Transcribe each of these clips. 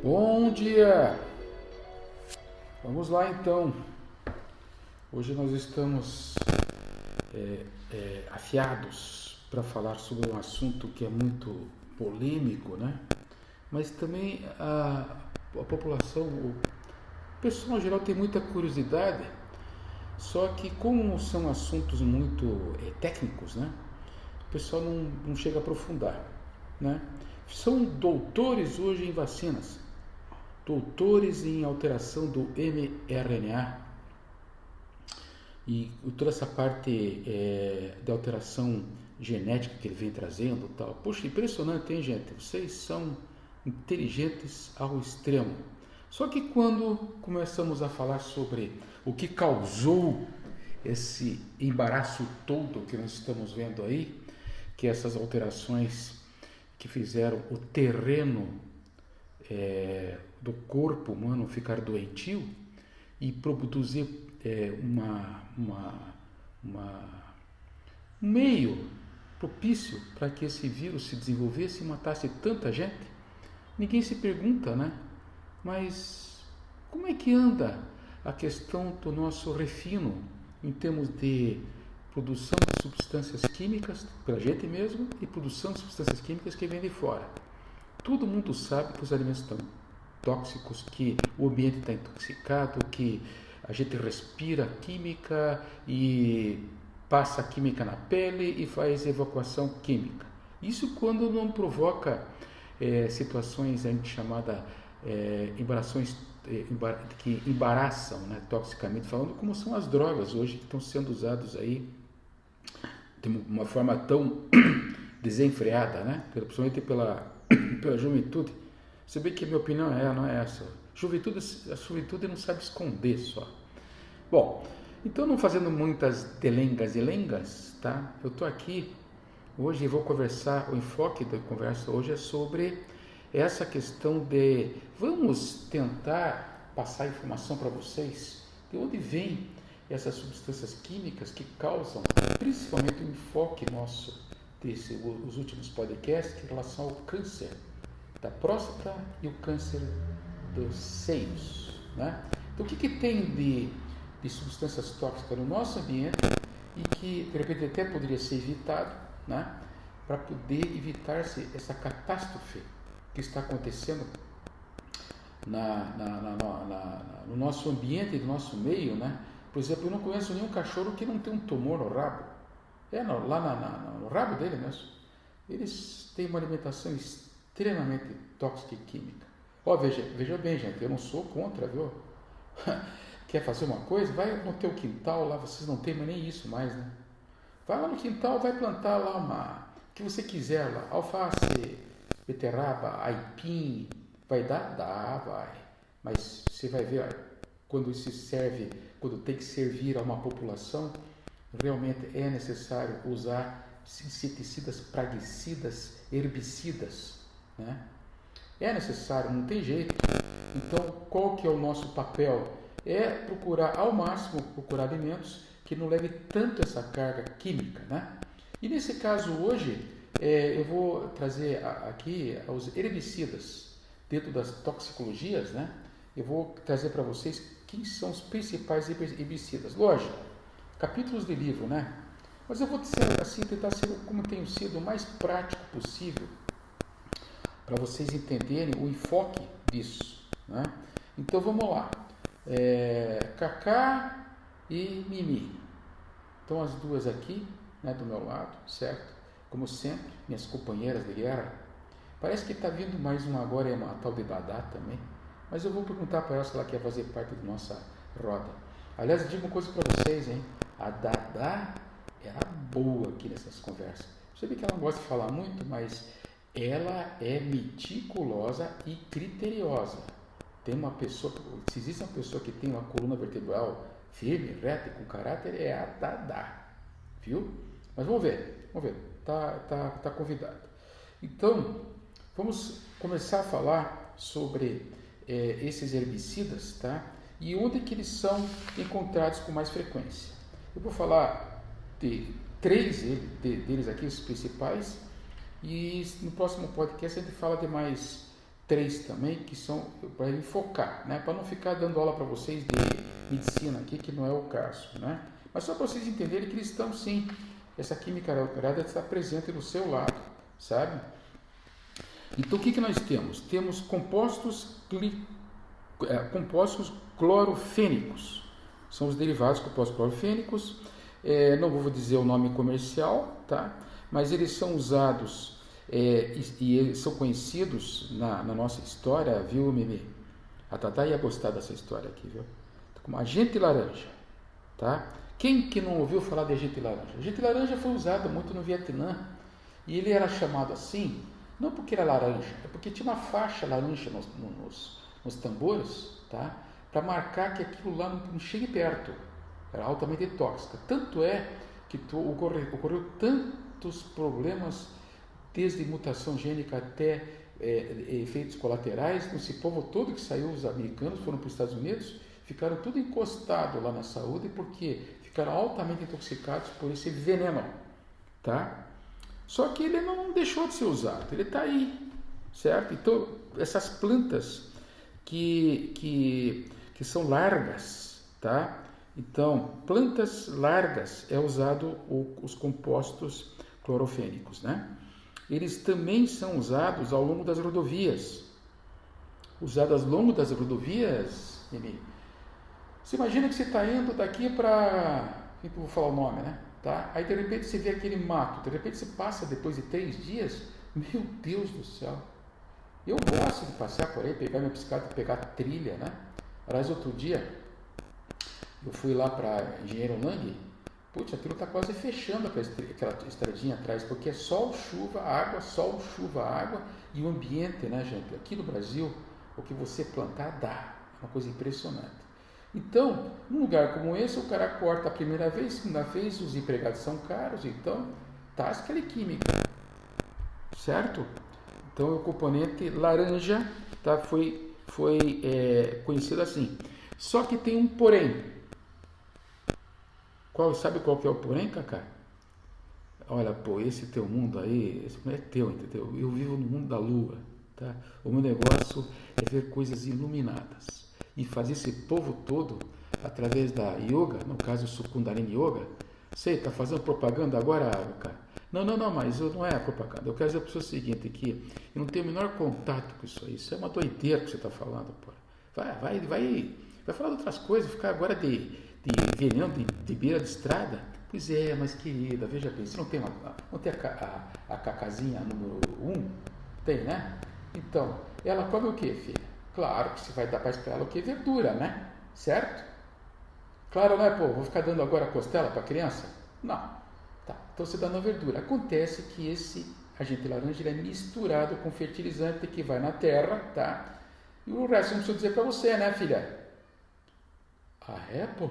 Bom dia! Vamos lá então. Hoje nós estamos é, é, afiados para falar sobre um assunto que é muito polêmico, né? Mas também a, a população, o pessoal em geral tem muita curiosidade, só que como são assuntos muito é, técnicos, né? O pessoal não, não chega a aprofundar, né? São doutores hoje em vacinas, doutores em alteração do mRNA e toda essa parte é, de alteração genética que ele vem trazendo tal. Poxa, impressionante, hein, gente? Vocês são inteligentes ao extremo. Só que quando começamos a falar sobre o que causou esse embaraço todo que nós estamos vendo aí, que essas alterações que fizeram o terreno é, do corpo humano ficar doentio e produzir é, uma, uma, uma, um meio propício para que esse vírus se desenvolvesse e matasse tanta gente, ninguém se pergunta, né? Mas como é que anda a questão do nosso refino em termos de produção de substâncias químicas pela gente mesmo e produção de substâncias químicas que vêm de fora? Todo mundo sabe que os alimentos estão tóxicos, que o ambiente está intoxicado, que a gente respira química e passa química na pele e faz evacuação química. Isso quando não provoca é, situações a gente chamada é, embarações é, que embaraçam, né, toxicamente falando, como são as drogas hoje que estão sendo usadas aí de uma forma tão desenfreada, né, principalmente pela, pela juventude. Você vê que a minha opinião é, não é essa. Juventude, a juventude não sabe esconder só. Bom, então não fazendo muitas delengas e lengas, tá? Eu estou aqui hoje e vou conversar, o enfoque da conversa hoje é sobre essa questão de vamos tentar passar informação para vocês de onde vem essas substâncias químicas que causam, principalmente o enfoque nosso desse os últimos podcasts em relação ao câncer da próstata e o câncer dos seios. Né? Então, o que, que tem de, de substâncias tóxicas no nosso ambiente e que, de repente, até poderia ser evitado né? para poder evitar-se essa catástrofe que está acontecendo na, na, na, no nosso ambiente, no nosso meio. Né? Por exemplo, eu não conheço nenhum cachorro que não tem um tumor no rabo. É no, lá no rabo dele mesmo. Eles têm uma alimentação extremamente tóxica e química. Ó, veja, veja bem, gente, eu não sou contra, viu? Quer fazer uma coisa? Vai no teu quintal lá, vocês não têm nem isso mais, né? Vai lá no quintal, vai plantar lá uma, o que você quiser lá, alface, beterraba, aipim, vai dar? Dá, vai. Mas você vai ver, quando isso serve, quando tem que servir a uma população, realmente é necessário usar inseticidas, praguicidas, herbicidas, né? É necessário, não tem jeito. Então, qual que é o nosso papel? É procurar ao máximo procurar alimentos que não levem tanto essa carga química, né? E nesse caso hoje, é, eu vou trazer aqui os herbicidas dentro das toxicologias, né? Eu vou trazer para vocês quem são os principais herbicidas. Lógico, capítulos de livro, né? Mas eu vou assim, tentar ser como tenho sido o mais prático possível para vocês entenderem o enfoque disso. Né? Então vamos lá. É, Cacá e Mimi. Estão as duas aqui, né, do meu lado, certo? Como sempre, minhas companheiras de guerra. Parece que está vindo mais uma agora, é uma tal de Dadá também. Mas eu vou perguntar para ela se ela quer fazer parte da nossa roda. Aliás, eu digo uma coisa para vocês, hein? A Dadá era boa aqui nessas conversas. Você vê que ela não gosta de falar muito, mas ela é meticulosa e criteriosa. Tem uma pessoa, se existe uma pessoa que tem uma coluna vertebral firme, reta e com caráter, é a Dada, viu? Mas vamos ver, vamos ver, tá, tá, tá convidado. Então, vamos começar a falar sobre é, esses herbicidas, tá? E onde que eles são encontrados com mais frequência. Eu vou falar de três deles aqui, os principais, e no próximo podcast a gente fala de mais três também que são para enfocar, né? Para não ficar dando aula para vocês de medicina aqui, que não é o caso, né? Mas só para vocês entenderem que eles estão sim, essa química alterada está presente do seu lado, sabe? Então o que, que nós temos? Temos compostos, cli, é, compostos clorofênicos, são os derivados compostos clorofênicos. É, não vou dizer o nome comercial, tá? Mas eles são usados é, e, e, são conhecidos na, na, nossa história, viu, Mimi? A Tata ia gostar dessa história aqui, viu? Como agente laranja, tá? Quem que não ouviu falar de agente laranja? Agente laranja foi usado muito no Vietnã e ele era chamado assim, não porque era laranja, é porque tinha uma faixa laranja nos, nos, nos tambores, tá? Para marcar que aquilo lá não, chegue perto. Era altamente tóxica. Tanto é que ocorreu, ocorreu tantos problemas desde mutação gênica até é, efeitos colaterais. Esse povo todo que saiu, os americanos foram para os Estados Unidos, ficaram tudo encostado lá na saúde porque ficaram altamente intoxicados por esse veneno, tá? Só que ele não deixou de ser usado, ele está aí, certo? Então essas plantas que, que, que são largas, tá? Então plantas largas é usado o, os compostos clorofênicos, né? eles também são usados ao longo das rodovias. Usados ao longo das rodovias, Emi. Você imagina que você está indo daqui para. Vou falar o nome, né? Tá? Aí de repente você vê aquele mato, de repente você passa depois de três dias, meu Deus do céu. Eu gosto de passear por aí, pegar minha bicicleta, pegar trilha, né? Aliás, outro dia eu fui lá para Engenheiro Lang Putz, aquilo está quase fechando aquela estradinha atrás, porque é sol, chuva, água, sol, chuva, água e o ambiente, né, gente? Aqui no Brasil, o que você plantar dá. É uma coisa impressionante. Então, num lugar como esse, o cara corta a primeira vez, segunda vez, os empregados são caros, então tasca ele química. Certo? Então, o componente laranja tá, foi, foi é, conhecido assim. Só que tem um porém. Qual, sabe qual que é o porém, Cacá? Olha, pô, esse teu mundo aí, esse não é teu, entendeu? Eu vivo no mundo da lua, tá? O meu negócio é ver coisas iluminadas e fazer esse povo todo através da yoga, no caso o Kundalini Yoga. Sei, tá fazendo propaganda agora, cara? Não, não, não, mas não é propaganda. Eu quero dizer para o seguinte, que eu não tenho o menor contato com isso aí. Isso é uma doideira que você está falando, pô. Vai, vai, vai, vai falar de outras coisas, ficar agora de de veneno de, de beira de estrada? Pois é, mas querida, veja bem, você não tem, uma, não tem a, a, a cacazinha número 1? Um? Tem, né? Então, ela come o que, filha? Claro que você vai dar para ela o que? Verdura, né? Certo? Claro, né, pô? Vou ficar dando agora costela para criança? Não. Então você dá na verdura. Acontece que esse agente laranja é misturado com fertilizante que vai na terra, tá? E o resto não preciso dizer para você, né, filha? Ah, é, pô?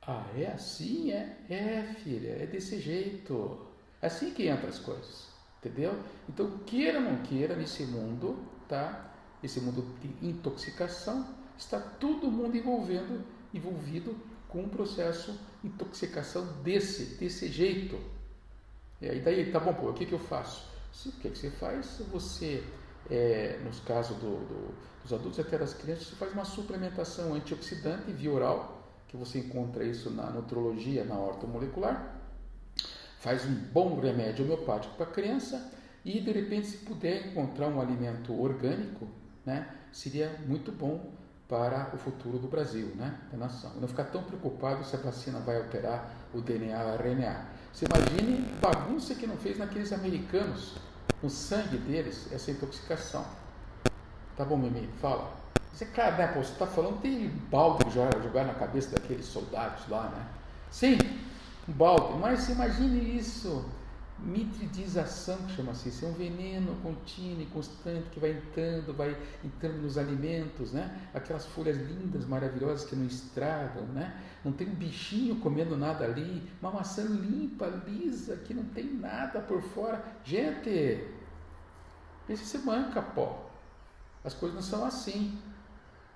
Ah, é assim? É? É, filha, é desse jeito. É assim que entra as coisas, entendeu? Então, queira ou não queira, nesse mundo, tá? Esse mundo de intoxicação, está todo mundo envolvendo, envolvido com um processo de intoxicação desse, desse jeito. E aí, daí, tá bom, pô, o que, que eu faço? O que, que você faz? Você, é, nos casos do, do, dos adultos até das crianças, você faz uma suplementação antioxidante via oral, que você encontra isso na nutrologia, na ortomolecular, faz um bom remédio homeopático para a criança e de repente se puder encontrar um alimento orgânico, né, seria muito bom para o futuro do Brasil, né, da nação. Não ficar tão preocupado se a vacina vai alterar o DNA ou RNA. Você imagine bagunça que não fez naqueles americanos, no sangue deles, essa intoxicação. Tá bom, Mimi? Fala. Você, cara, né, pô, você está falando tem balde jogar, jogar na cabeça daqueles soldados lá, né? Sim, um balde, mas imagine isso, mitridização, que chama-se isso, é um veneno contínuo e constante que vai entrando, vai entrando nos alimentos, né? Aquelas folhas lindas, maravilhosas que não estragam, né? Não tem um bichinho comendo nada ali, uma maçã limpa, lisa, que não tem nada por fora. Gente, esse se manca, pó. As coisas não são assim.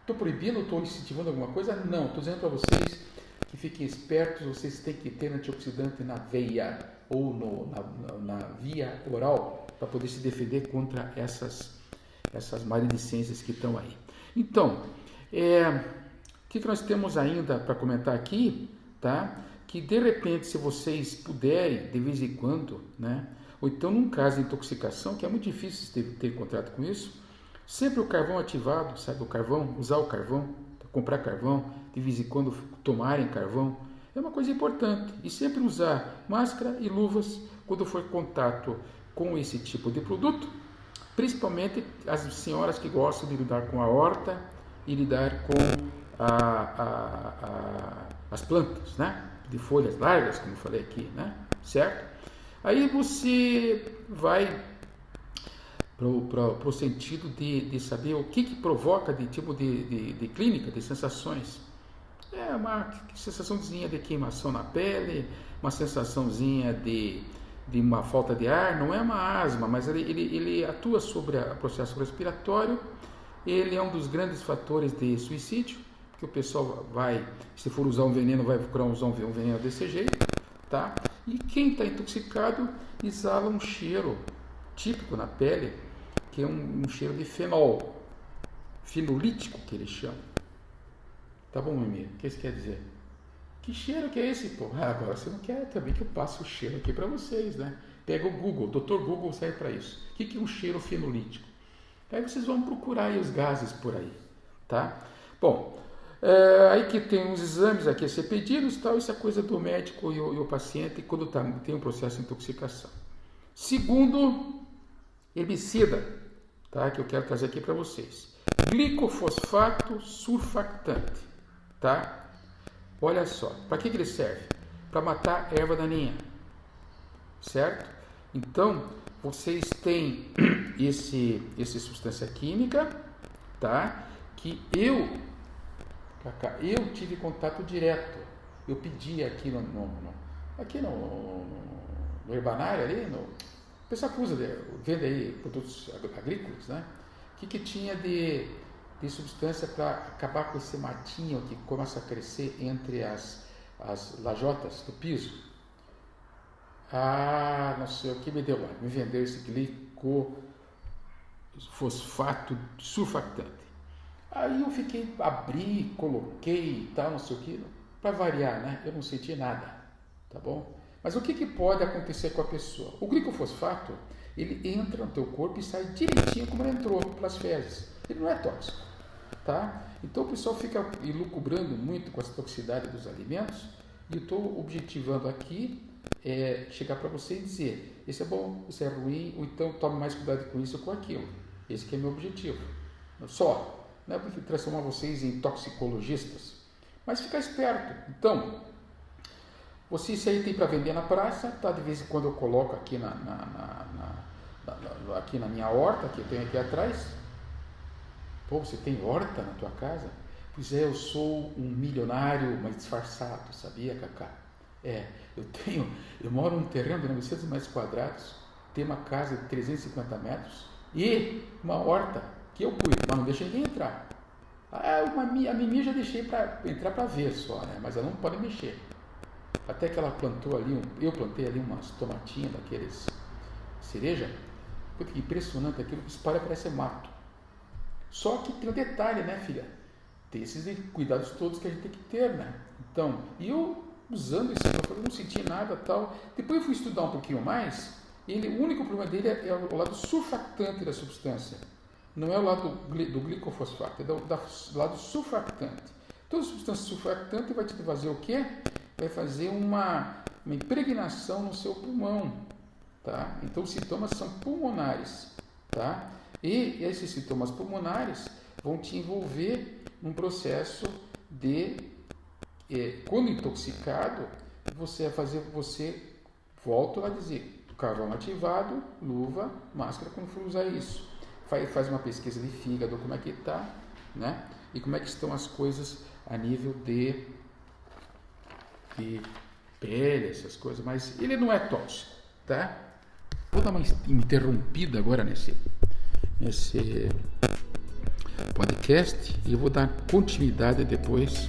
Estou proibindo, estou incentivando alguma coisa? Não, estou dizendo para vocês que fiquem espertos, vocês têm que ter antioxidante na veia ou no, na, na, via oral para poder se defender contra essas, essas maledicências que estão aí. Então, é, o que, que nós temos ainda para comentar aqui, tá? Que de repente, se vocês puderem, de vez em quando, né? Ou então num caso de intoxicação, que é muito difícil ter, ter com isso, sempre o carvão ativado, sabe? O carvão, usar o carvão, comprar carvão, de vez em quando tomarem carvão, é uma coisa importante. E sempre usar máscara e luvas quando for contato com esse tipo de produto, principalmente as senhoras que gostam de lidar com a horta e lidar com a, a, a, as plantas, né? De folhas largas, como falei aqui, né? Certo? Aí você vai para o sentido de, de saber o que, que provoca de tipo de, de, de clínica, de sensações. É uma sensaçãozinha de queimação na pele, uma sensaçãozinha de, de uma falta de ar, não é uma asma, mas ele, ele, ele atua sobre o processo respiratório, ele é um dos grandes fatores de suicídio, que o pessoal vai, se for usar um veneno, vai procurar usar um veneno desse jeito, tá? E quem está intoxicado exala um cheiro típico na pele, que é um, um cheiro de fenol, fenolítico que eles chamam. Tá bom, Mimi? O que isso quer dizer? Que cheiro que é esse, pô? Ah, agora você não quer também que eu passe o cheiro aqui para vocês, né? Pega o Google, Dr. Google serve para isso. O que é um cheiro fenolítico? Aí vocês vão procurar os gases por aí, tá? Bom, é, aí que tem uns exames aqui a ser pedidos, tal, isso é coisa do médico e o, e o paciente quando tá, tem um processo de intoxicação. Segundo, herbicida, tá? Que eu quero trazer aqui para vocês. Glicofosfato surfactante tá? Olha só, para que, que ele serve? Para matar erva daninha, certo? Então, vocês têm esse, esse substância química, tá? Que eu, eu tive contato direto. Eu pedi aqui no, no, no aqui no, no, no herbanário ali, no, o pessoal que usa, vende aí produtos agrícolas, né? O que, que tinha de de substância para acabar com esse matinho que começa a crescer entre as, as lajotas do piso. Ah, não sei o que me deu lá, me vendeu esse glicofosfato surfactante. Aí eu fiquei, abri, coloquei e tal, não sei o que, para variar, né? Eu não senti nada, tá bom? Mas o que, que pode acontecer com a pessoa? O glicofosfato, ele entra no teu corpo e sai direitinho como ele entrou pelas fezes. Ele não é tóxico. Tá? Então o pessoal fica elucubrando muito com essa toxicidade dos alimentos e eu estou objetivando aqui é, chegar para você e dizer esse é bom, esse é ruim, ou então tome mais cuidado com isso ou com aquilo. Esse que é meu objetivo. Só. Não é para transformar vocês em toxicologistas, mas ficar esperto. Então, você isso aí tem para vender na praça, tá? De vez em quando eu coloco aqui na, na, na, na aqui na minha horta, que eu tenho aqui atrás, Pô, você tem horta na tua casa? Pois é, eu sou um milionário, mas disfarçado, sabia, Cacá? É, eu tenho, eu moro num terreno de 900 metros quadrados, tenho uma casa de 350 metros e uma horta que eu cuido, mas não deixa ninguém entrar. Ah, uma, a Mimi já deixei para entrar para ver só, né? Mas ela não pode mexer. Até que ela plantou ali, um, eu plantei ali umas tomatinhas daqueles cereja. Puta, que impressionante aquilo, espalha parece mato. Só que tem um detalhe, né, filha? Tem esses cuidados todos que a gente tem que ter, né? Então, e eu usando isso, eu não senti nada tal. Depois eu fui estudar um pouquinho mais. Ele, o único problema dele é, é o lado surfactante da substância. Não é o lado do glicofosfato, é do lado surfactante. Toda substância surfactante vai te fazer o quê? Vai fazer uma, uma impregnação no seu pulmão. Tá? Então os sintomas são pulmonares. Tá? E esses sintomas pulmonares vão te envolver num processo de, é, quando intoxicado, você vai fazer, você, volto a dizer, carvão ativado, luva, máscara quando for usar isso. Faz, uma pesquisa de fígado, como é que está, né? E como é que estão as coisas a nível de, de pele, essas coisas, mas ele não é tóxico, tá? Vou dar uma interrompida agora nesse nesse podcast e vou dar continuidade depois